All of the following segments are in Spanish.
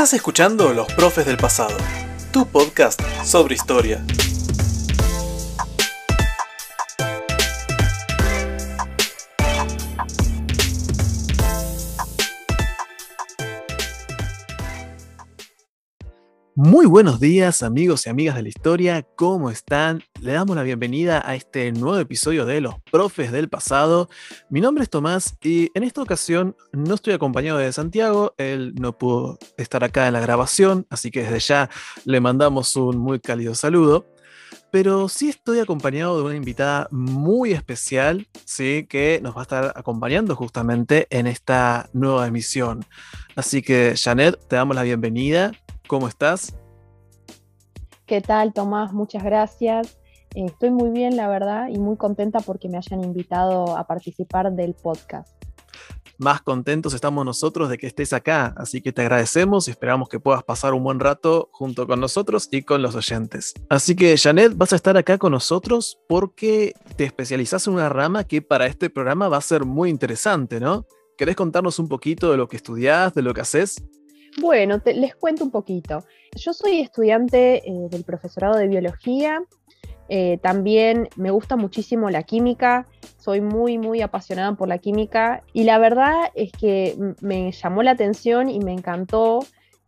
Estás escuchando Los Profes del Pasado, tu podcast sobre historia. Buenos días amigos y amigas de la historia, ¿cómo están? Le damos la bienvenida a este nuevo episodio de Los Profes del Pasado. Mi nombre es Tomás y en esta ocasión no estoy acompañado de Santiago, él no pudo estar acá en la grabación, así que desde ya le mandamos un muy cálido saludo. Pero sí estoy acompañado de una invitada muy especial, ¿sí? que nos va a estar acompañando justamente en esta nueva emisión. Así que, Janet, te damos la bienvenida ¿Cómo estás? ¿Qué tal, Tomás? Muchas gracias. Eh, estoy muy bien, la verdad, y muy contenta porque me hayan invitado a participar del podcast. Más contentos estamos nosotros de que estés acá, así que te agradecemos y esperamos que puedas pasar un buen rato junto con nosotros y con los oyentes. Así que, Janet, vas a estar acá con nosotros porque te especializas en una rama que para este programa va a ser muy interesante, ¿no? ¿Querés contarnos un poquito de lo que estudias, de lo que haces? Bueno, les cuento un poquito. Yo soy estudiante eh, del profesorado de biología. Eh, también me gusta muchísimo la química. Soy muy, muy apasionada por la química. Y la verdad es que me llamó la atención y me encantó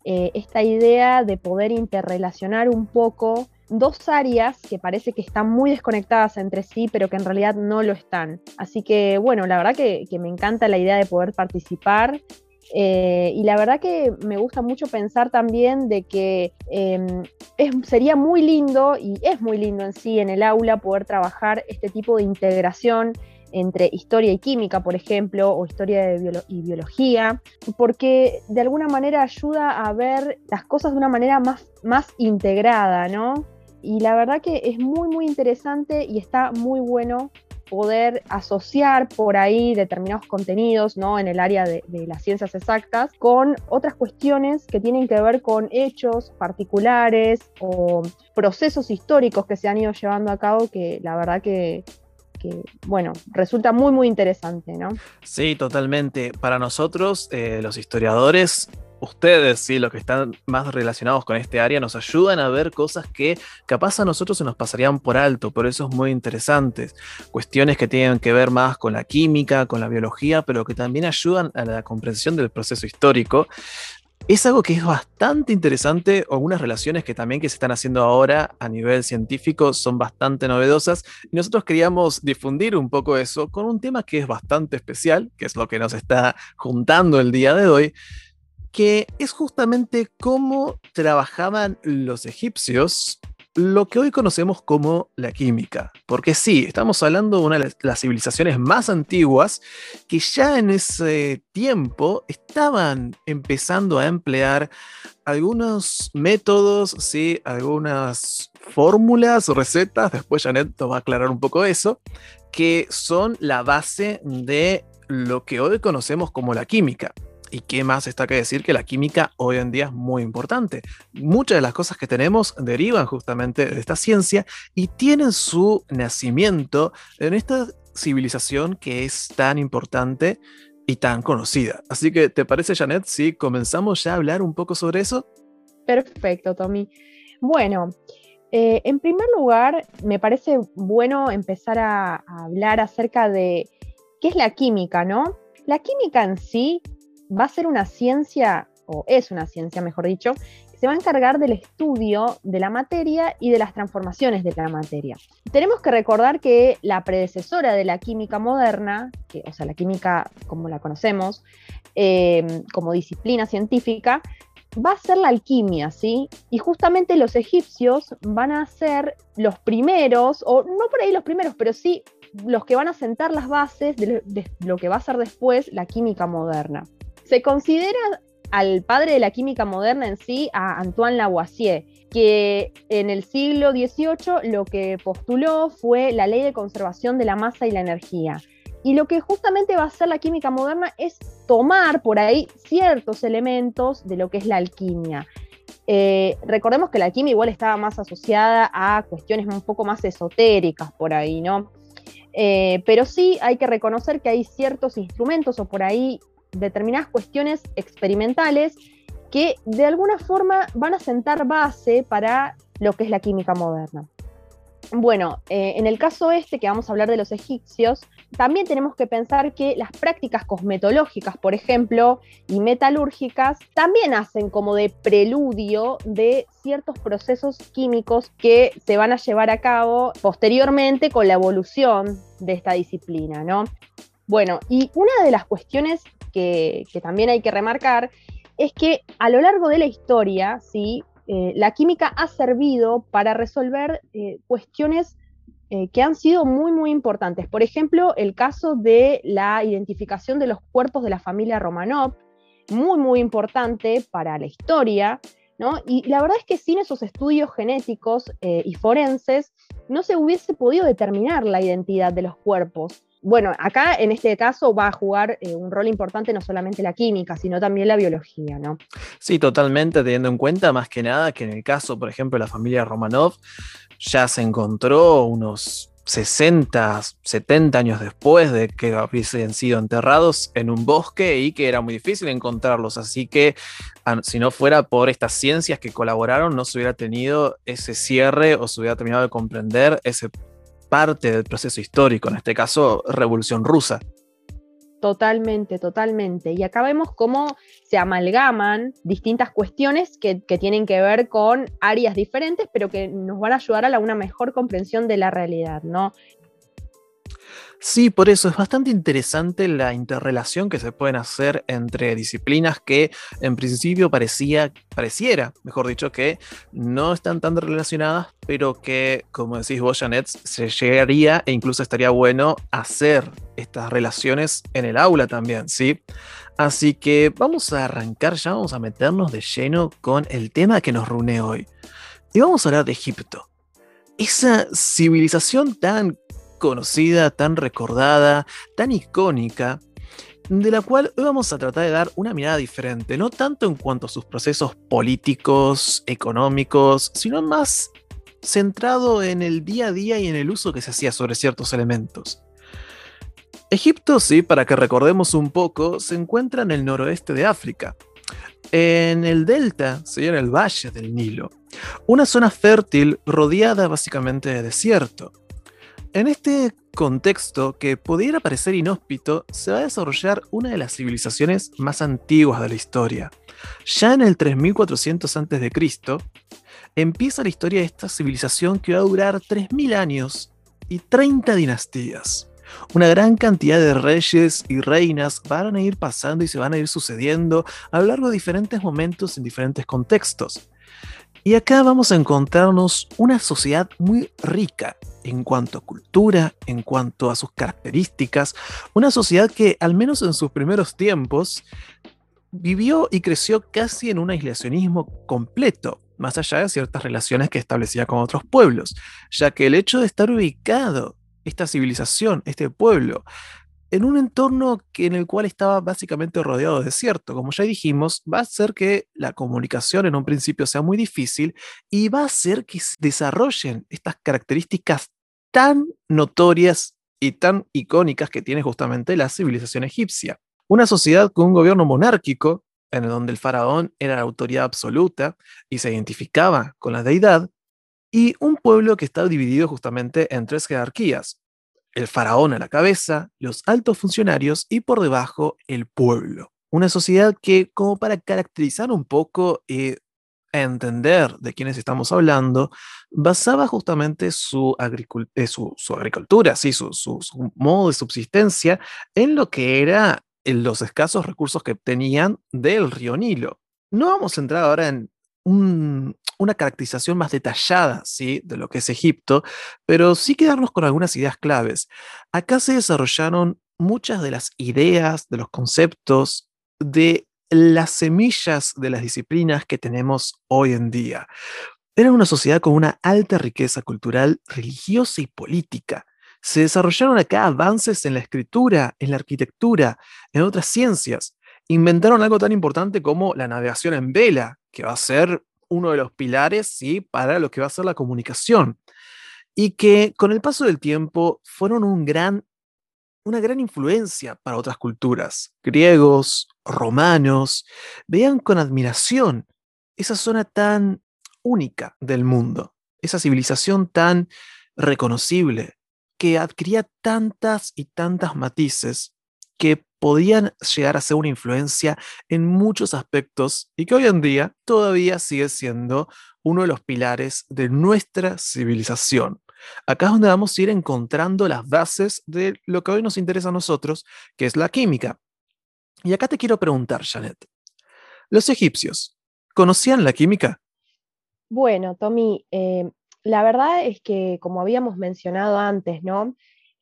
eh, esta idea de poder interrelacionar un poco dos áreas que parece que están muy desconectadas entre sí, pero que en realidad no lo están. Así que bueno, la verdad que me encanta la idea de poder participar eh, y la verdad que me gusta mucho pensar también de que em, sería muy lindo, y es muy lindo en sí en el aula, poder trabajar este tipo de integración entre historia y química, por ejemplo, o historia y biología, porque de alguna manera ayuda a ver las cosas de una manera más, más integrada, ¿no? Y la verdad que es muy, muy interesante y está muy bueno poder asociar por ahí determinados contenidos ¿no? en el área de, las ciencias exactas con otras cuestiones que tienen que ver con hechos particulares o procesos históricos que se han ido llevando a cabo que la verdad que, bueno, resulta muy, muy interesante, ¿no? Sí, totalmente. Para nosotros, eh, los historiadores, ustedes, sí, los que están más relacionados con este área, nos ayudan a ver cosas que capaz a nosotros se nos pasarían por alto, por eso es muy interesante. Cuestiones que tienen que ver más con la química, con la biología, pero que también ayudan a la comprensión del proceso histórico. Es algo que es bastante interesante, algunas relaciones que también que se están haciendo ahora a nivel científico son bastante novedosas y nosotros queríamos difundir un poco eso con un tema que es bastante especial, que es lo que nos está juntando el día de hoy, que es justamente cómo trabajaban los egipcios lo que hoy conocemos como la química. Porque sí, estamos hablando de una de las civilizaciones más antiguas que ya en ese tiempo estaban empezando a emplear algunos métodos, ¿sí? algunas fórmulas, recetas, después Janet nos va a aclarar un poco eso, que son la base de lo que hoy conocemos como la química. ¿Y qué más está que decir que la química hoy en día es muy importante? Muchas de las cosas que tenemos derivan justamente de esta ciencia y tienen su nacimiento en esta civilización que es tan importante y tan conocida. Así que, ¿te parece, Janet, si comenzamos ya a hablar un poco sobre eso? Perfecto, Tommy. Bueno, eh, en primer lugar, me parece bueno empezar a, a hablar acerca de qué es la química, ¿no? La química en sí va a ser una ciencia, o es una ciencia, mejor dicho, que se va a encargar del estudio de la materia y de las transformaciones de la materia. Tenemos que recordar que la predecesora de la química moderna, o sea, la química como la conocemos, eh, como disciplina científica, va a ser la alquimia, ¿sí? Y justamente los egipcios van a ser los primeros, o no por ahí los primeros, pero sí los que van a sentar las bases de lo que va a ser después la química moderna. Se considera al padre de la química moderna en sí, a Antoine Lavoisier, que en el siglo XVIII lo que postuló fue la ley de conservación de la masa y la energía. Y lo que justamente va a hacer la química moderna es tomar por ahí ciertos elementos de lo que es la alquimia. Eh, recordemos que la alquimia igual estaba más asociada a cuestiones un poco más esotéricas por ahí, ¿no? Eh, pero sí hay que reconocer que hay ciertos instrumentos o por ahí determinadas cuestiones experimentales que de alguna forma van a sentar base para lo que es la química moderna. Bueno, eh, en el caso este, que vamos a hablar de los egipcios, también tenemos que pensar que las prácticas cosmetológicas, por ejemplo, y metalúrgicas, también hacen como de preludio de ciertos procesos químicos que se van a llevar a cabo posteriormente con la evolución de esta disciplina, ¿no? Bueno, y una de las cuestiones que, también hay que remarcar es que a lo largo de la historia, ¿sí? Eh, la química ha servido para resolver eh, cuestiones eh, que han sido muy, muy importantes. Por ejemplo, el caso de la identificación de los cuerpos de la familia Romanov, muy, muy importante para la historia. ¿no? Y la verdad es que sin esos estudios genéticos y forenses no se hubiese podido determinar la identidad de los cuerpos bueno, acá en este caso va a jugar eh, un rol importante no solamente la química, sino también la biología, ¿no? Sí, totalmente, teniendo en cuenta más que nada que en el caso, por ejemplo, de la familia Romanov, ya se encontró unos 60, 70 años después de que hubiesen sido enterrados en un bosque y que era muy difícil encontrarlos. Así que si no fuera por estas ciencias que colaboraron, no se hubiera tenido ese cierre o se hubiera terminado de comprender ese parte del proceso histórico, en este caso, Revolución Rusa. Totalmente, totalmente. Y acá vemos cómo se amalgaman distintas cuestiones que, tienen que ver con áreas diferentes, pero que nos van a ayudar a una mejor comprensión de la realidad, ¿no? Sí, por eso es bastante interesante la interrelación que se pueden hacer entre disciplinas que en principio parecía, pareciera, mejor dicho, que no están tan relacionadas, pero que, como decís vos, Janet, se llegaría e incluso estaría bueno hacer estas relaciones en el aula también, ¿sí? Así que vamos a arrancar ya, vamos a meternos de lleno con el tema que nos reúne hoy. Y vamos a hablar de Egipto. Esa civilización tan conocida, tan recordada, tan icónica, de la cual hoy vamos a tratar de dar una mirada diferente, no tanto en cuanto a sus procesos políticos, económicos, sino más centrado en el día a día y en el uso que se hacía sobre ciertos elementos. Egipto, sí, para que recordemos un poco, se encuentra en el noroeste de África, en el delta, ¿sí? en el valle del Nilo, una zona fértil rodeada básicamente de desierto. En este contexto que pudiera parecer inhóspito, se va a desarrollar una de las civilizaciones más antiguas de la historia. Ya en el 3400 a.C., empieza la historia de esta civilización que va a durar 3.000 años y 30 dinastías. Una gran cantidad de reyes y reinas van a ir pasando y se van a ir sucediendo a lo largo de diferentes momentos en diferentes contextos. Y acá vamos a encontrarnos una sociedad muy rica en cuanto a cultura, en cuanto a sus características, una sociedad que al menos en sus primeros tiempos vivió y creció casi en un aislacionismo completo, más allá de ciertas relaciones que establecía con otros pueblos, ya que el hecho de estar ubicado esta civilización, este pueblo, en un entorno que, en el cual estaba básicamente rodeado de desierto. Como ya dijimos, va a hacer que la comunicación en un principio sea muy difícil y va a hacer que desarrollen estas características tan notorias y tan icónicas que tiene justamente la civilización egipcia. Una sociedad con un gobierno monárquico, en donde el faraón era la autoridad absoluta y se identificaba con la deidad, y un pueblo que estaba dividido justamente en tres jerarquías, el faraón a la cabeza, los altos funcionarios y por debajo el pueblo. Una sociedad que, como para caracterizar un poco y entender de quiénes estamos hablando, basaba justamente su, eh, agricultura, sí, su, modo de subsistencia en lo que era los escasos recursos que tenían del río Nilo. No vamos a entrar ahora en una caracterización más detallada ¿sí? de lo que es Egipto, pero sí quedarnos con algunas ideas claves. Acá se desarrollaron muchas de las ideas, de los conceptos, de las semillas de las disciplinas que tenemos hoy en día. Era una sociedad con una alta riqueza cultural, religiosa y política. Se desarrollaron acá avances en la escritura, en la arquitectura, en otras ciencias. Inventaron algo tan importante como la navegación en vela, que va a ser uno de los pilares ¿sí? para lo que va a ser la comunicación. Y que con el paso del tiempo fueron un gran, una gran influencia para otras culturas, griegos, romanos, veían con admiración esa zona tan única del mundo, esa civilización tan reconocible, que adquiría tantas y tantas matices que podían llegar a ser una influencia en muchos aspectos y que hoy en día todavía sigue siendo uno de los pilares de nuestra civilización. Acá es donde vamos a ir encontrando las bases de lo que hoy nos interesa a nosotros, que es la química. Y acá te quiero preguntar, Janet, ¿los egipcios conocían la química? Bueno, Tommy, eh, la verdad es que, como habíamos mencionado antes, ¿no?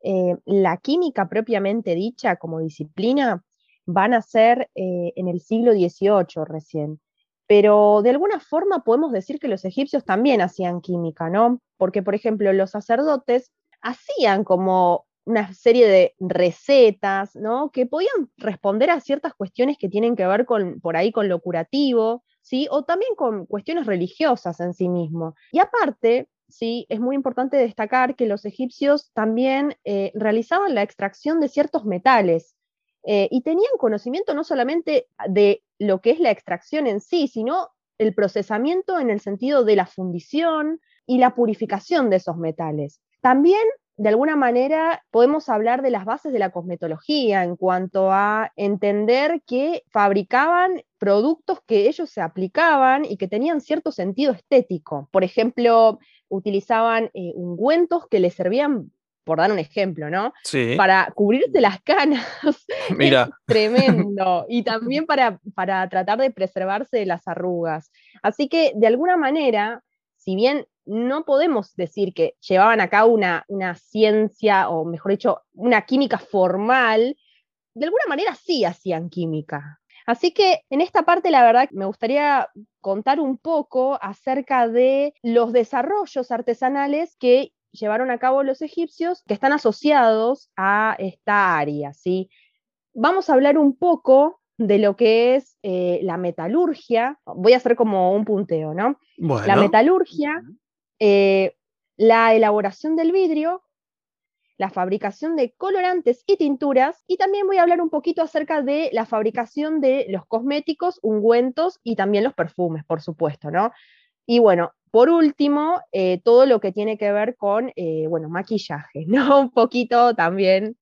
Eh, la química propiamente dicha como disciplina van a ser eh, en el siglo XVIII recién. Pero de alguna forma podemos decir que los egipcios también hacían química, ¿no? Porque, por ejemplo, los sacerdotes hacían como una serie de recetas, ¿no? Que podían responder a ciertas cuestiones que tienen que ver con, por ahí, con lo curativo, ¿sí? O también con cuestiones religiosas en sí mismo. Y aparte, ¿sí? Es muy importante destacar que los egipcios también eh, realizaban la extracción de ciertos metales eh, y tenían conocimiento no solamente de lo que es la extracción en sí, sino el procesamiento en el sentido de la fundición y la purificación de esos metales. También de alguna manera podemos hablar de las bases de la cosmetología en cuanto a entender que fabricaban productos que ellos se aplicaban y que tenían cierto sentido estético. Por ejemplo, utilizaban eh, ungüentos que les servían, por dar un ejemplo, ¿no? Sí. Para cubrirse las canas. Mira. tremendo. Y también para, para tratar de preservarse de las arrugas. Así que, de alguna manera, si bien no podemos decir que llevaban a cabo una, una ciencia, o mejor dicho, una química formal, de alguna manera sí hacían química. Así que en esta parte, la verdad, me gustaría contar un poco acerca de los desarrollos artesanales que llevaron a cabo los egipcios que están asociados a esta área, ¿sí? Vamos a hablar un poco de lo que es eh, la metalurgia. Voy a hacer como un punteo, ¿no? La metalurgia eh, la elaboración del vidrio, la fabricación de colorantes y tinturas, y también voy a hablar un poquito acerca de la fabricación de los cosméticos, ungüentos y también los perfumes, por supuesto, ¿no? Y bueno, por último, eh, todo lo que tiene que ver con, eh, bueno, maquillaje, ¿no? Un poquito también.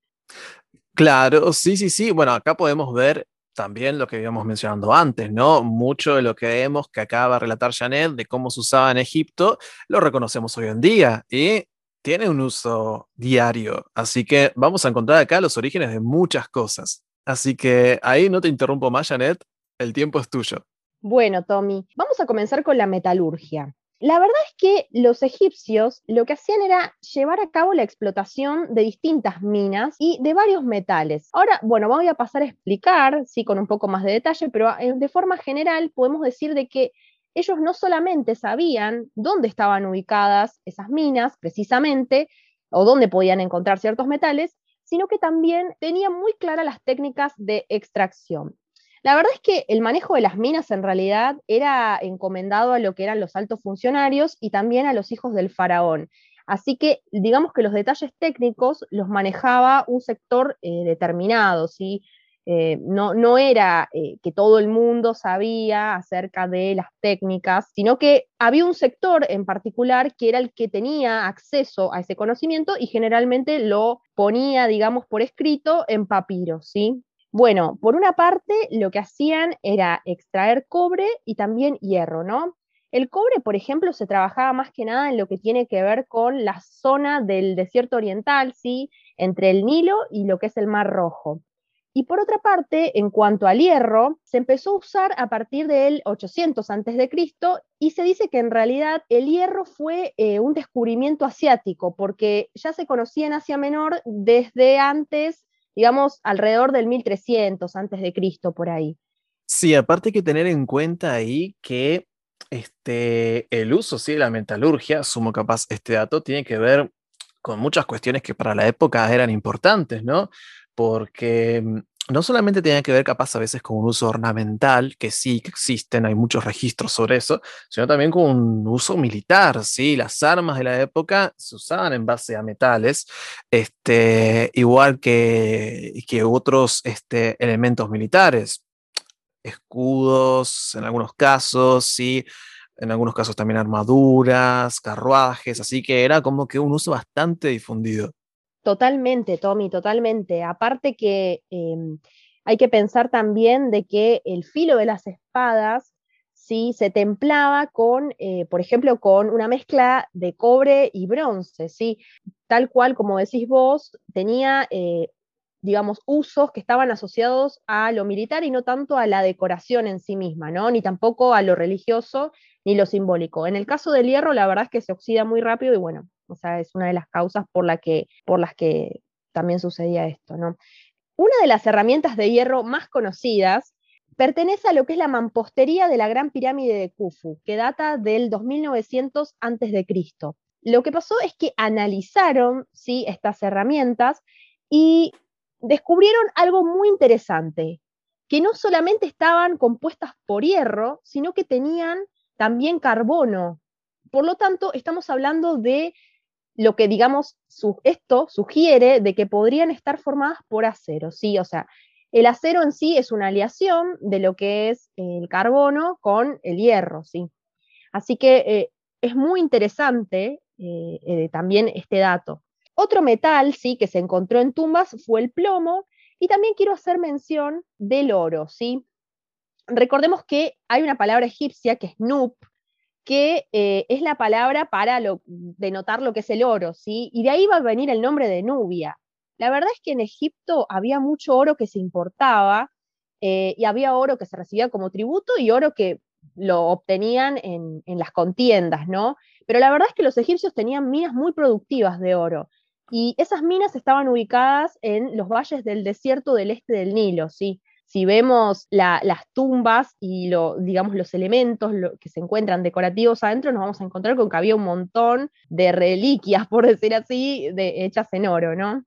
Claro, sí, sí, sí. Bueno, acá podemos ver también lo que íbamos mencionando antes, ¿no? Mucho de lo que vemos que acaba de relatar Janet de cómo se usaba en Egipto, lo reconocemos hoy en día y tiene un uso diario. Así que vamos a encontrar acá los orígenes de muchas cosas. Así que ahí no te interrumpo más, Janet, el tiempo es tuyo. Bueno, Tommy, vamos a comenzar con la metalurgia. La verdad es que los egipcios lo que hacían era llevar a cabo la explotación de distintas minas y de varios metales. Ahora, bueno, voy a pasar a explicar, sí, con un poco más de detalle, pero eh, de forma general podemos decir de que ellos no solamente sabían dónde estaban ubicadas esas minas, precisamente, o dónde podían encontrar ciertos metales, sino que también tenían muy claras las técnicas de extracción. La verdad es que el manejo de las minas en realidad era encomendado a lo que eran los altos funcionarios y también a los hijos del faraón. Así que digamos que los detalles técnicos los manejaba un sector eh, determinado, ¿sí? Eh, no, no, era eh, que todo el mundo sabía acerca de las técnicas, sino que había un sector en particular que era el que tenía acceso a ese conocimiento y generalmente lo ponía, digamos, por escrito en papiro, ¿sí? Bueno, por una parte, lo que hacían era extraer cobre y también hierro, ¿no? El cobre, por ejemplo, se trabajaba más que nada en lo que tiene que ver con la zona del desierto oriental, ¿sí? Entre el Nilo y lo que es el Mar Rojo. Y por otra parte, en cuanto al hierro, se empezó a usar a partir del 800 a.C. y se dice que en realidad el hierro fue eh, un descubrimiento asiático, porque ya se conocía en Asia Menor desde antes digamos, alrededor del 1300 antes de Cristo, por ahí. Sí, aparte hay que tener en cuenta ahí que este, el uso sí, de la metalurgia, sumo capaz este dato, tiene que ver con muchas cuestiones que para la época eran importantes, ¿no? Porque mm, no solamente tenía que ver capaz a veces con un uso ornamental, que sí que existen, hay muchos registros sobre eso, sino también con un uso militar, ¿sí? Las armas de la época se usaban en base a metales, este, igual que, que otros este, elementos militares. escudos en algunos casos, sí, en algunos casos también armaduras, carruajes, así que era como que un uso bastante difundido. Totalmente, Tommy, totalmente. Aparte que em, hay que pensar también de que el filo de las espadas ¿sí? se templaba con, eh, por ejemplo, con una mezcla de cobre y bronce, ¿sí? tal cual como decís vos, tenía, eh, digamos, usos que estaban asociados a lo militar y no tanto a la decoración en sí misma, ¿no? ni tampoco a lo religioso ni lo simbólico. En el caso del hierro, la verdad es que se oxida muy rápido y bueno, o sea, es una de las causas por, la que, por las que también sucedía esto, ¿no? Una de las herramientas de hierro más conocidas pertenece a lo que es la mampostería de la Gran Pirámide de Khufu, que data del 2900 a.C. Lo que pasó es que analizaron ¿sí? estas herramientas y descubrieron algo muy interesante, que no solamente estaban compuestas por hierro, sino que tenían también carbono. Por lo tanto, estamos hablando de lo que, digamos, esto sugiere de que podrían estar formadas por acero, ¿sí? O sea, el acero en sí es una aleación de lo que es el carbono con el hierro, ¿sí? Así que eh, es muy interesante eh, eh, también este dato. Otro metal, sí, que se encontró en tumbas fue el plomo, y también quiero hacer mención del oro, ¿sí? Recordemos que hay una palabra egipcia que es nup, que eh, es la palabra para denotar lo que es el oro, ¿sí? Y de ahí va a venir el nombre de Nubia. La verdad es que en Egipto había mucho oro que se importaba eh, y había oro que se recibía como tributo y oro que lo obtenían en, en, las contiendas, ¿no? Pero la verdad es que los egipcios tenían minas muy productivas de oro y esas minas estaban ubicadas en los valles del desierto del este del Nilo, ¿sí? Si vemos las tumbas y lo, digamos, los elementos que se encuentran decorativos adentro, nos vamos a encontrar con que había un montón de reliquias, por decir así, de, hechas en oro, ¿no?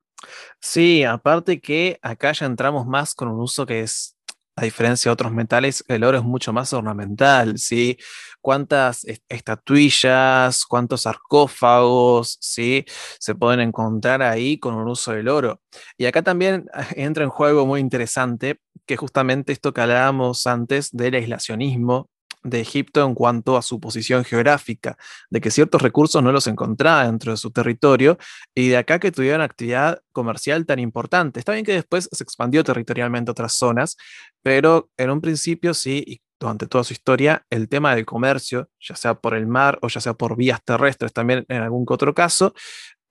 Sí, aparte que acá ya entramos más con un uso que es a diferencia de otros metales, el oro es mucho más ornamental, ¿sí? Cuántas estatuillas, cuántos sarcófagos, ¿sí? Se pueden encontrar ahí con un uso del oro. Y acá también entra en juego muy interesante, que justamente esto que hablábamos antes del aislacionismo de Egipto en cuanto a su posición geográfica, de que ciertos recursos no los encontraba dentro de su territorio y de acá que tuvieran actividad comercial tan importante. Está bien que después se expandió territorialmente a otras zonas, pero en un principio sí, y durante toda su historia, el tema del comercio, ya sea por el mar o ya sea por vías terrestres también en algún otro caso,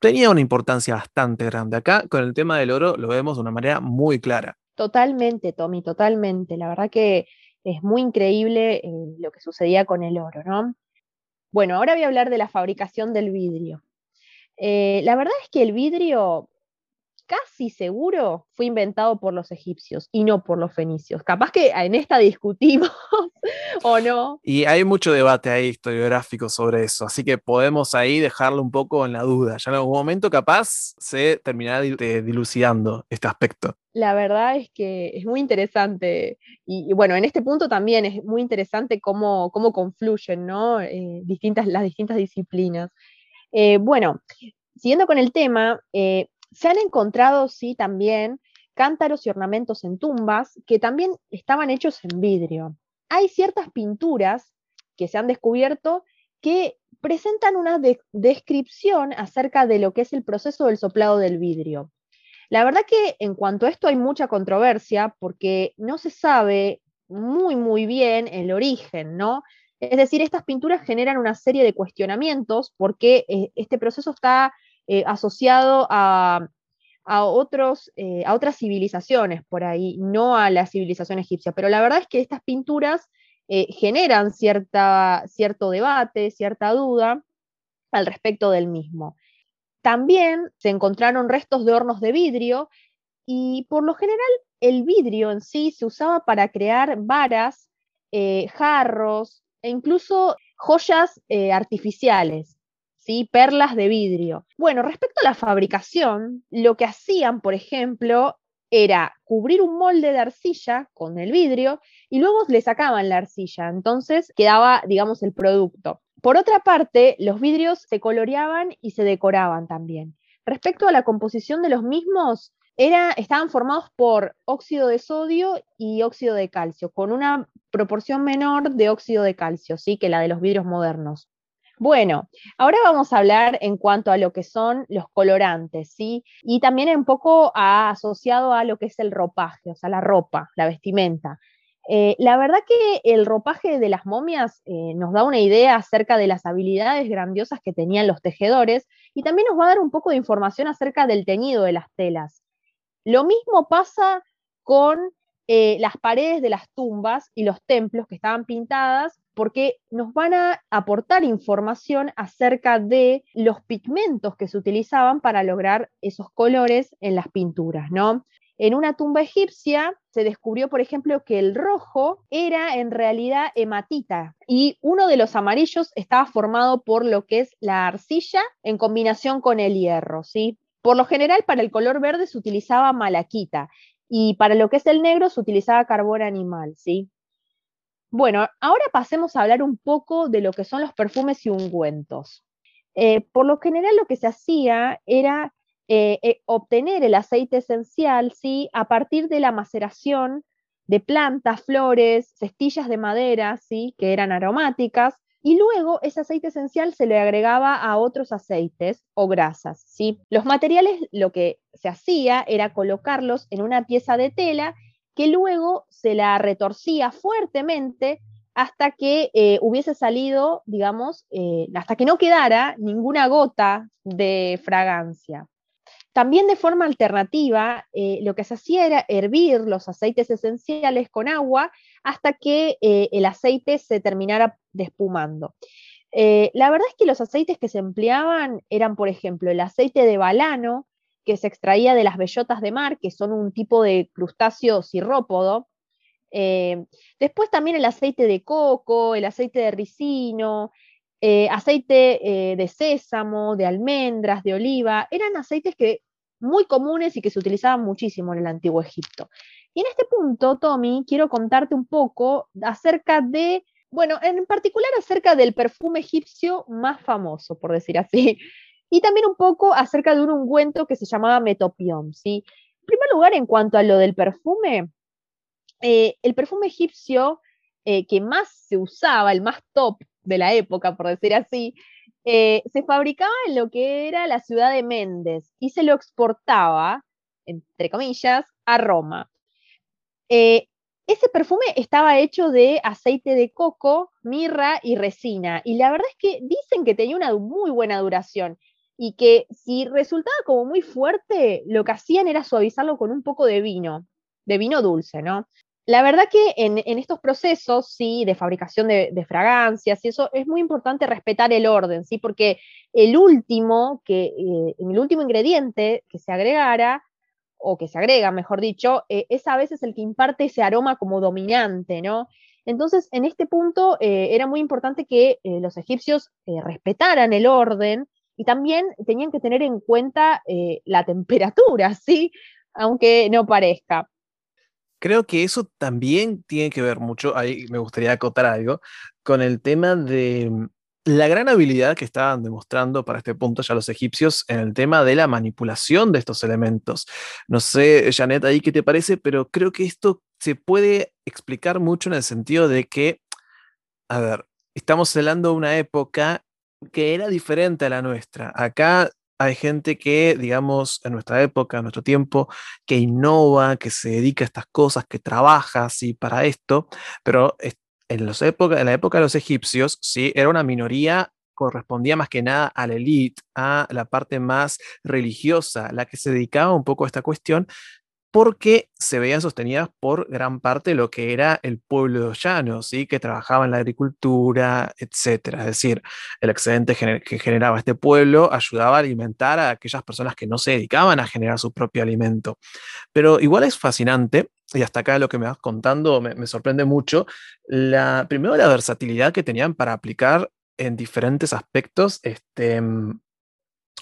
tenía una importancia bastante grande. Acá con el tema del oro lo vemos de una manera muy clara. Totalmente, Tommy, totalmente. La verdad que es muy increíble eh, lo que sucedía con el oro, ¿no? Bueno, ahora voy a hablar de la fabricación del vidrio. Eh, la verdad es que el vidrio casi seguro fue inventado por los egipcios y no por los fenicios. Capaz que en esta discutimos o no. Y hay mucho debate ahí historiográfico sobre eso, así que podemos ahí dejarlo un poco en la duda. Ya en algún momento capaz se terminará dilucidando este aspecto. La verdad es que es muy interesante y, bueno, en este punto también es muy interesante cómo, cómo confluyen ¿no? Eh, distintas, las distintas disciplinas. Eh, bueno, siguiendo con el tema, eh, se han encontrado, sí, también cántaros y ornamentos en tumbas que también estaban hechos en vidrio. Hay ciertas pinturas que se han descubierto que presentan una descripción acerca de lo que es el proceso del soplado del vidrio. La verdad que en cuanto a esto hay mucha controversia porque no se sabe muy, muy bien el origen, ¿no? Es decir, estas pinturas generan una serie de cuestionamientos porque eh, este proceso está eh, asociado a, otros, eh, a otras civilizaciones por ahí, no a la civilización egipcia. Pero la verdad es que estas pinturas eh, generan cierta, cierto debate, cierta duda al respecto del mismo. También se encontraron restos de hornos de vidrio y por lo general el vidrio en sí se usaba para crear varas, jarros e incluso joyas artificiales. Perlas de vidrio. Bueno, respecto a la fabricación, lo que hacían, por ejemplo, era cubrir un molde de arcilla con el vidrio y luego le sacaban la arcilla, entonces quedaba, digamos, el producto. Por otra parte, los vidrios se coloreaban y se decoraban también. Respecto a la composición de los mismos, era, estaban formados por óxido de sodio y óxido de calcio, con una proporción menor de óxido de calcio, ¿sí? que la de los vidrios modernos. Bueno, ahora vamos a hablar en cuanto a lo que son los colorantes, ¿sí? Y también un poco asociado a lo que es el ropaje, o sea, la ropa, la vestimenta. Eh, la verdad que el ropaje de las momias eh, nos da una idea acerca de las habilidades grandiosas que tenían los tejedores y también nos va a dar un poco de información acerca del teñido de las telas. Lo mismo pasa con eh, las paredes de las tumbas y los templos que estaban pintadas porque nos van a aportar información acerca de los pigmentos que se utilizaban para lograr esos colores en las pinturas, ¿no? En una tumba egipcia se descubrió, por ejemplo, que el rojo era en realidad hematita y uno de los amarillos estaba formado por lo que es la arcilla en combinación con el hierro, ¿sí? Por lo general, para el color verde se utilizaba malaquita y para lo que es el negro se utilizaba carbón animal, ¿sí? Bueno, ahora pasemos a hablar un poco de lo que son los perfumes y ungüentos. Eh, por lo general lo que se hacía era eh, eh, obtener el aceite esencial, ¿sí? A partir de la maceración de plantas, flores, cestillas de madera, ¿sí? Que eran aromáticas, y luego ese aceite esencial se le agregaba a otros aceites o grasas, ¿sí? Los materiales, lo que se hacía era colocarlos en una pieza de tela que luego se la retorcía fuertemente hasta que eh, hubiese salido, digamos, hasta que no quedara ninguna gota de fragancia. También de forma alternativa, eh, lo que se hacía era hervir los aceites esenciales con agua hasta que eh, el aceite se terminara despumando. Eh, la verdad es que los aceites que se empleaban eran, por ejemplo, el aceite de balano, que se extraía de las bellotas de mar, que son un tipo de crustáceo cirrópodo. después también el aceite de coco, el aceite de ricino, eh, aceite eh, de sésamo, de almendras, de oliva, eran aceites que muy comunes y que se utilizaban muchísimo en el antiguo Egipto. Y en este punto, Tommy, quiero contarte un poco acerca de, bueno, en particular acerca del perfume egipcio más famoso, por decir así, y también un poco acerca de un ungüento que se llamaba metopión, ¿sí? En primer lugar, en cuanto a lo del perfume, eh, el perfume egipcio que más se usaba, el más top, de la época, por decir así, eh, se fabricaba en lo que era la ciudad de Méndez y se lo exportaba, entre comillas, a Roma. Eh, ese perfume estaba hecho de aceite de coco, mirra y resina. Y la verdad es que dicen que tenía una muy buena duración y que si resultaba como muy fuerte, lo que hacían era suavizarlo con un poco de vino, de vino dulce, ¿no? La verdad que en, estos procesos, sí, de fabricación de, fragancias y eso, es muy importante respetar el orden, sí, porque el último, que, eh, el último ingrediente que se agregara, o que se agrega, mejor dicho, eh, es a veces el que imparte ese aroma como dominante, ¿no? Entonces, en este punto eh, era muy importante que los egipcios respetaran el orden y también tenían que tener en cuenta la temperatura, ¿sí? Aunque no parezca. Creo que eso también tiene que ver mucho, ahí me gustaría acotar algo, con el tema de mm, la gran habilidad que estaban demostrando para este punto ya los egipcios en el tema de la manipulación de estos elementos. No sé, Janet, ahí qué te parece, pero creo que esto se puede explicar mucho en el sentido de que, a ver, estamos hablando de una época que era diferente a la nuestra. Acá hay gente que, digamos, en nuestra época, en nuestro tiempo, que innova, que se dedica a estas cosas, que trabaja así para esto, pero en, los en la época de los egipcios, sí, era una minoría correspondía más que nada a la élite, a la parte más religiosa, la que se dedicaba un poco a esta cuestión, porque se veían sostenidas por gran parte de lo que era el pueblo llano, ¿sí? que trabajaba en la agricultura, etc. Es decir, el excedente que generaba este pueblo ayudaba a alimentar a aquellas personas que no se dedicaban a generar su propio alimento. Pero igual es fascinante, y hasta acá lo que me vas contando me, sorprende mucho, la, primero la versatilidad que tenían para aplicar en diferentes aspectos este,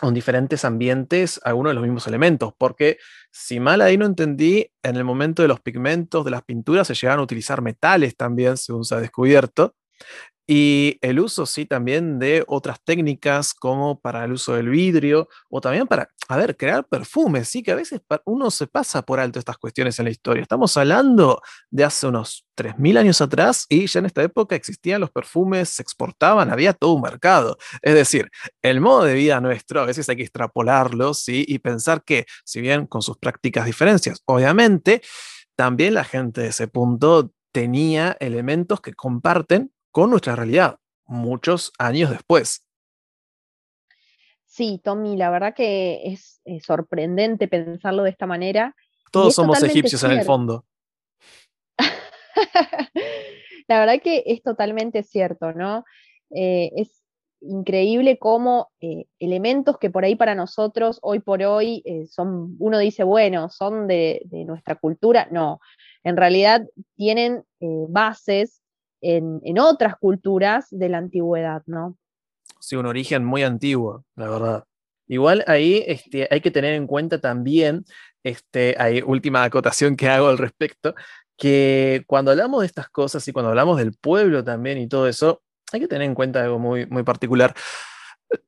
en diferentes ambientes algunos de los mismos elementos, porque si mal ahí no entendí, en el momento de los pigmentos, de las pinturas, se llegaban a utilizar metales también, según se ha descubierto. Y el uso, sí, también de otras técnicas como para el uso del vidrio o también para, a ver, crear perfumes, sí, que a veces uno se pasa por alto estas cuestiones en la historia. Estamos hablando de hace unos 3.000 años atrás y ya en esta época existían los perfumes, se exportaban, había todo un mercado. Es decir, el modo de vida nuestro a veces hay que extrapolarlo, sí, y pensar que, si bien con sus prácticas diferencias, obviamente, también la gente de ese punto tenía elementos que comparten con nuestra realidad muchos años después. Sí, Tommy, la verdad que es, sorprendente pensarlo de esta manera. Todos somos egipcios en el fondo. la verdad que es totalmente cierto, ¿no? Eh, es increíble cómo eh, elementos que por ahí para nosotros, hoy por hoy, eh, son, uno dice, bueno, son de, de, nuestra cultura, no, en realidad tienen bases en, otras culturas de la antigüedad, ¿no? Sí, un origen muy antiguo, la verdad. Igual ahí este, hay que tener en cuenta también, este, hay última acotación que hago al respecto, que cuando hablamos de estas cosas y cuando hablamos del pueblo también y todo eso, hay que tener en cuenta algo muy, muy particular.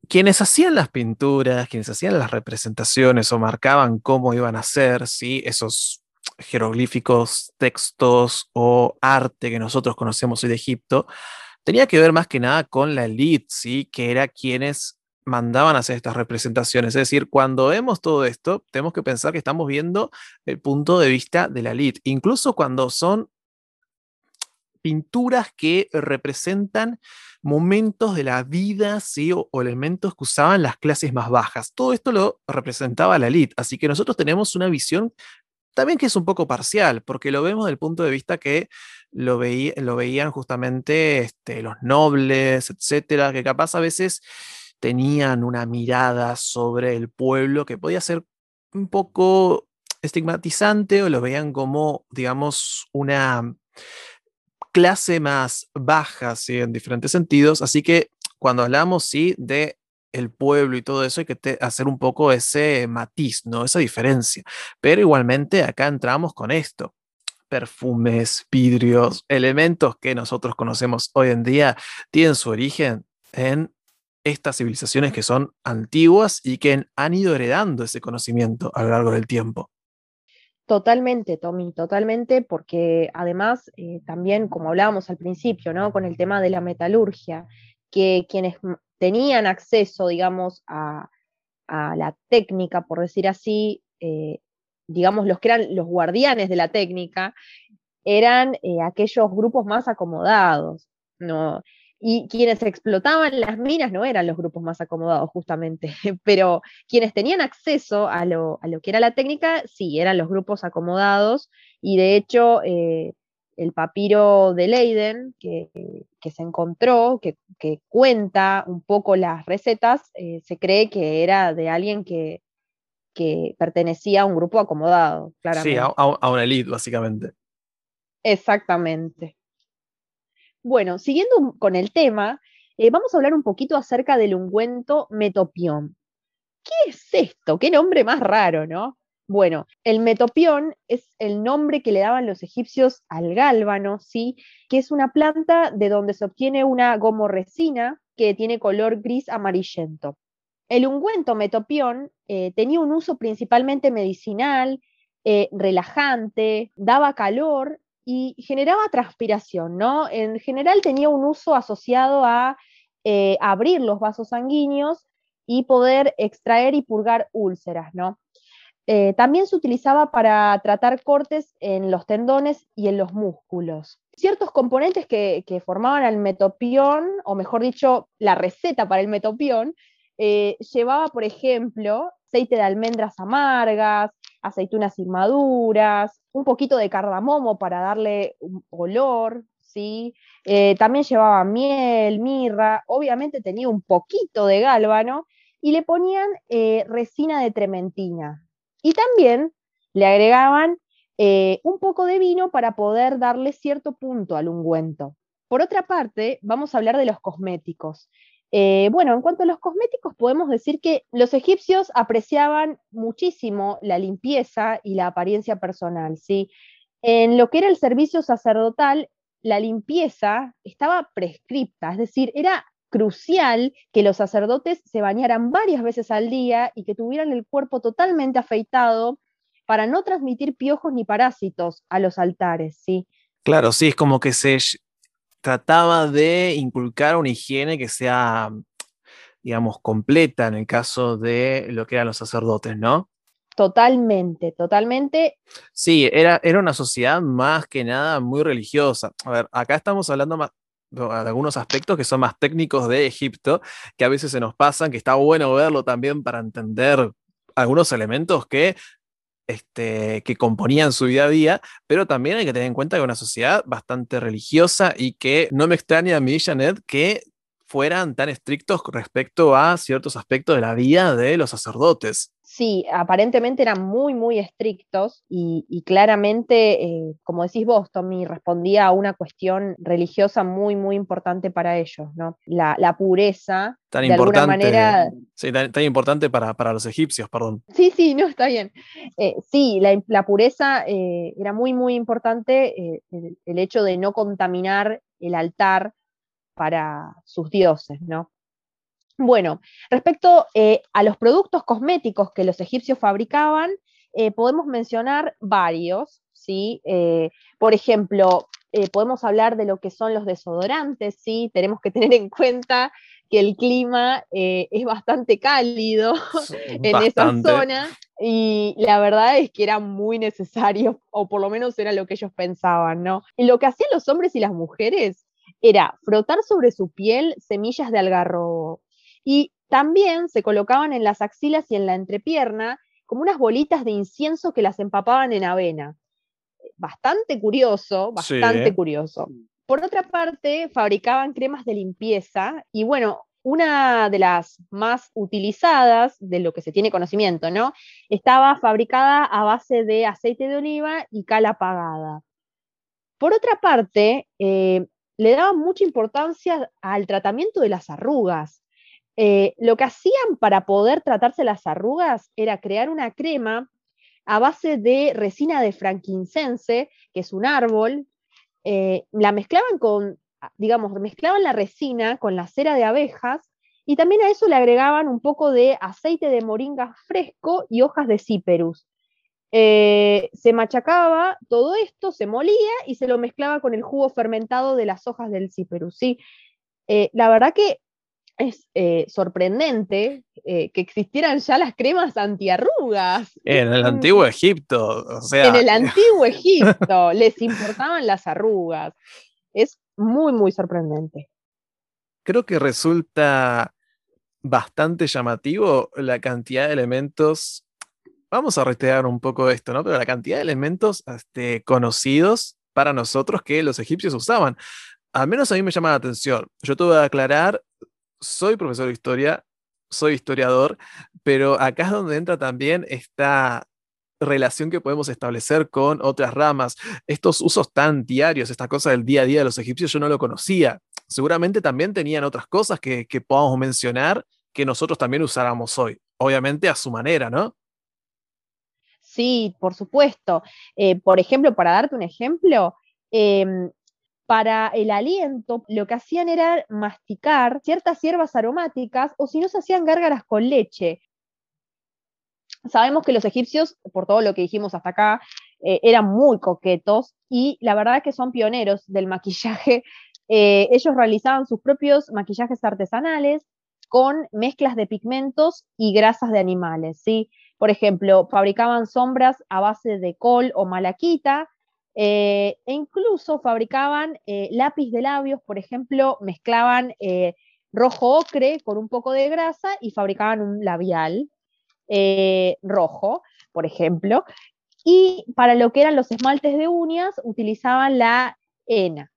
Quienes hacían las pinturas, quienes hacían las representaciones o marcaban cómo iban a ser, ¿sí? esos jeroglíficos, textos o arte que nosotros conocemos hoy de Egipto, tenía que ver más que nada con la elite, ¿sí? que era quienes mandaban hacer estas representaciones. Es decir, cuando vemos todo esto, tenemos que pensar que estamos viendo el punto de vista de la elite, incluso cuando son pinturas que representan momentos de la vida, ¿sí? O, o, elementos que usaban las clases más bajas. Todo esto lo representaba la elite, así que nosotros tenemos una visión también que es un poco parcial, porque lo vemos del punto de vista que lo, lo veían justamente este, los nobles, etcétera, que capaz a veces tenían una mirada sobre el pueblo que podía ser un poco estigmatizante o lo veían como, digamos, una clase más baja, ¿sí? en diferentes sentidos. Así que cuando hablamos, sí, de el pueblo y todo eso, hay que hacer un poco ese matiz, ¿no? Esa diferencia. Pero igualmente acá entramos con esto. Perfumes, vidrios, elementos que nosotros conocemos hoy en día tienen su origen en estas civilizaciones que son antiguas y que han ido heredando ese conocimiento a lo largo del tiempo. Totalmente, Tommy, totalmente, porque además eh, también, como hablábamos al principio, ¿no? Con el tema de la metalurgia, que quienes tenían acceso, digamos, a, la técnica, por decir así, eh, digamos, los que eran los guardianes de la técnica, eran eh, aquellos grupos más acomodados, ¿no? Y quienes explotaban las minas no eran los grupos más acomodados, justamente, pero quienes tenían acceso a lo, que era la técnica, sí, eran los grupos acomodados, y de hecho, eh, el papiro de Leiden que, se encontró, que, cuenta un poco las recetas, eh, se cree que era de alguien que, pertenecía a un grupo acomodado, claramente. Sí, a, una elite, básicamente. Exactamente. Bueno, siguiendo con el tema, eh, vamos a hablar un poquito acerca del ungüento metopión. ¿Qué es esto? Qué nombre más raro, ¿no? Bueno, el metopión es el nombre que le daban los egipcios al gálbano, ¿sí? que es una planta de donde se obtiene una gomorresina que tiene color gris amarillento. El ungüento metopión eh, tenía un uso principalmente medicinal, eh, relajante, daba calor y generaba transpiración, ¿no? En general tenía un uso asociado a eh, abrir los vasos sanguíneos y poder extraer y purgar úlceras, ¿no? Eh, también se utilizaba para tratar cortes en los tendones y en los músculos. Ciertos componentes que, formaban el metopión, o mejor dicho, la receta para el metopión, eh, llevaba, por ejemplo, aceite de almendras amargas, aceitunas inmaduras, un poquito de cardamomo para darle un olor, ¿sí? Eh, también llevaba miel, mirra, obviamente tenía un poquito de gálbano y le ponían resina de trementina, y también le agregaban eh, un poco de vino para poder darle cierto punto al ungüento. Por otra parte, vamos a hablar de los cosméticos. Eh, bueno, en cuanto a los cosméticos, podemos decir que los egipcios apreciaban muchísimo la limpieza y la apariencia personal, ¿sí? En lo que era el servicio sacerdotal, la limpieza estaba prescripta, es decir, era crucial que los sacerdotes se bañaran varias veces al día y que tuvieran el cuerpo totalmente afeitado para no transmitir piojos ni parásitos a los altares, ¿sí? Claro, sí, es como que se trataba de inculcar una higiene que sea, digamos, completa en el caso de lo que eran los sacerdotes, ¿no? Totalmente, totalmente. Sí, era, era una sociedad más que nada muy religiosa. A ver, acá estamos hablando más, algunos aspectos que son más técnicos de Egipto, que a veces se nos pasan, que está bueno verlo también para entender algunos elementos que este, que componían su vida a día, pero también hay que tener en cuenta que una sociedad bastante religiosa y que no me extraña a mí, Janet, que fueran tan estrictos respecto a ciertos aspectos de la vida de los sacerdotes. Sí, aparentemente eran muy, muy estrictos y, claramente, eh, como decís vos, Tommy, respondía a una cuestión religiosa muy, muy importante para ellos, ¿no? La, pureza, tan de alguna manera... Sí, tan, importante para, los egipcios, perdón. Sí, sí, no, está bien. Eh, sí, la, pureza eh, era muy, muy importante, el hecho de no contaminar el altar para sus dioses, ¿no? Bueno, respecto eh, a los productos cosméticos que los egipcios fabricaban, eh, podemos mencionar varios, ¿sí? Eh, por ejemplo, podemos hablar de lo que son los desodorantes, ¿sí? Tenemos que tener en cuenta que el clima es bastante cálido en esa zona y la verdad es que era muy necesario, o por lo menos era lo que ellos pensaban, ¿no? Y lo que hacían los hombres y las mujeres era frotar sobre su piel semillas de algarrobo, y también se colocaban en las axilas y en la entrepierna como unas bolitas de incienso que las empapaban en avena. Bastante curioso, bastante curioso. Por otra parte, fabricaban cremas de limpieza y bueno, una de las más utilizadas, de lo que se tiene conocimiento, ¿no? Estaba fabricada a base de aceite de oliva y cal apagada. Por otra parte, eh, le daban mucha importancia al tratamiento de las arrugas. Eh, lo que hacían para poder tratarse las arrugas era crear una crema a base de resina de frankincense, que es un árbol, eh, la mezclaban con, digamos, mezclaban la resina con la cera de abejas y también a eso le agregaban un poco de aceite de moringa fresco y hojas de cíperus. Eh, se machacaba todo esto, se molía y se lo mezclaba con el jugo fermentado de las hojas del cíperus. ¿sí? la verdad que es eh, sorprendente eh, que existieran ya las cremas antiarrugas. En el antiguo Egipto, o sea. En el antiguo Egipto les importaban las arrugas. Es muy, muy sorprendente. Creo que resulta bastante llamativo la cantidad de elementos. Vamos a retirar un poco esto, ¿no? Pero la cantidad de elementos este, conocidos para nosotros que los egipcios usaban. Al menos a mí me llama la atención. Yo tuve que aclarar soy profesor de historia, soy historiador, pero acá es donde entra también esta relación que podemos establecer con otras ramas. Estos usos tan diarios, esta cosa del día a día de los egipcios, yo no lo conocía. Seguramente también tenían otras cosas que, podamos mencionar que nosotros también usáramos hoy. Obviamente a su manera, ¿no? Sí, por supuesto. Eh, por ejemplo, para darte un ejemplo, em, para el aliento, lo que hacían era masticar ciertas hierbas aromáticas o si no se hacían gárgaras con leche. Sabemos que los egipcios, por todo lo que dijimos hasta acá, eh, eran muy coquetos y la verdad es que son pioneros del maquillaje. Eh, ellos realizaban sus propios maquillajes artesanales con mezclas de pigmentos y grasas de animales. ¿sí? Por ejemplo, fabricaban sombras a base de col o malaquita, eh, e incluso fabricaban eh, lápiz de labios, por ejemplo, mezclaban eh, rojo ocre con un poco de grasa y fabricaban un labial rojo, por ejemplo. Y para lo que eran los esmaltes de uñas, utilizaban la henna.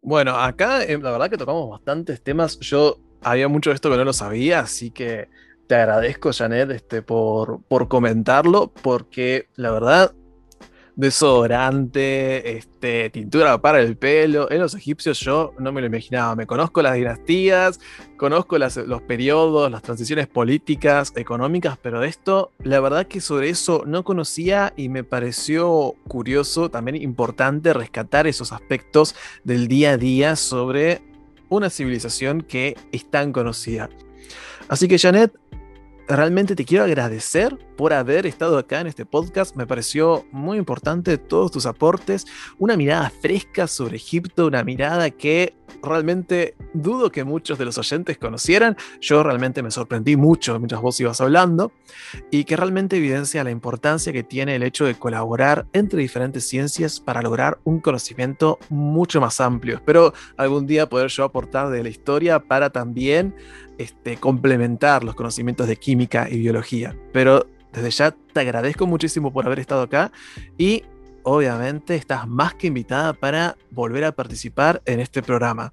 Bueno, acá la verdad que tocamos bastantes temas. Yo había mucho de esto que no lo sabía, así que te agradezco, Janet, este, por, comentarlo, porque la verdad desodorante, este, tintura para el pelo. En los egipcios yo no me lo imaginaba. Me conozco las dinastías, conozco los periodos, las transiciones políticas, económicas, pero esto, la verdad que sobre eso no conocía y me pareció curioso, también importante rescatar esos aspectos del día a día sobre una civilización que es tan conocida. Así que Janet, realmente te quiero agradecer por haber estado acá en este podcast. Me pareció muy importante todos tus aportes, una mirada fresca sobre Egipto, una mirada que realmente dudo que muchos de los oyentes conocieran. Yo realmente me sorprendí mucho mientras vos ibas hablando y que realmente evidencia la importancia que tiene el hecho de colaborar entre diferentes ciencias para lograr un conocimiento mucho más amplio. Espero algún día poder yo aportar de la historia para también este, complementar los conocimientos de química y biología. Pero desde ya te agradezco muchísimo por haber estado acá y obviamente estás más que invitada para volver a participar en este programa.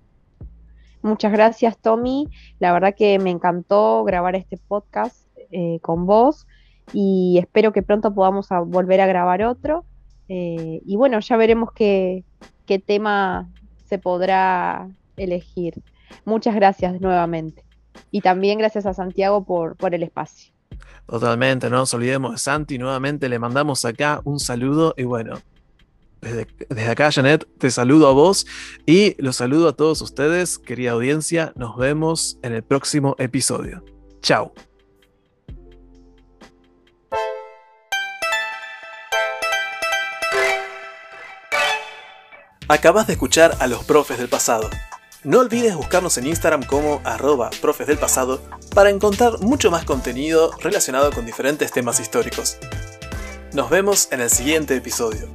Muchas gracias, Tommy. La verdad que me encantó grabar este podcast eh, con vos y espero que pronto podamos volver a grabar otro. Eh, y bueno, ya veremos qué, qué tema se podrá elegir. Muchas gracias nuevamente. Y también gracias a Santiago por, por el espacio. Totalmente, no nos olvidemos de Santi. Nuevamente le mandamos acá un saludo y bueno, desde, acá, Janet, te saludo a vos y los saludo a todos ustedes, querida audiencia. Nos vemos en el próximo episodio. Chao. Acabas de escuchar a los profes del pasado. No olvides buscarnos en Instagram como arroba profes del pasado para encontrar mucho más contenido relacionado con diferentes temas históricos. Nos vemos en el siguiente episodio.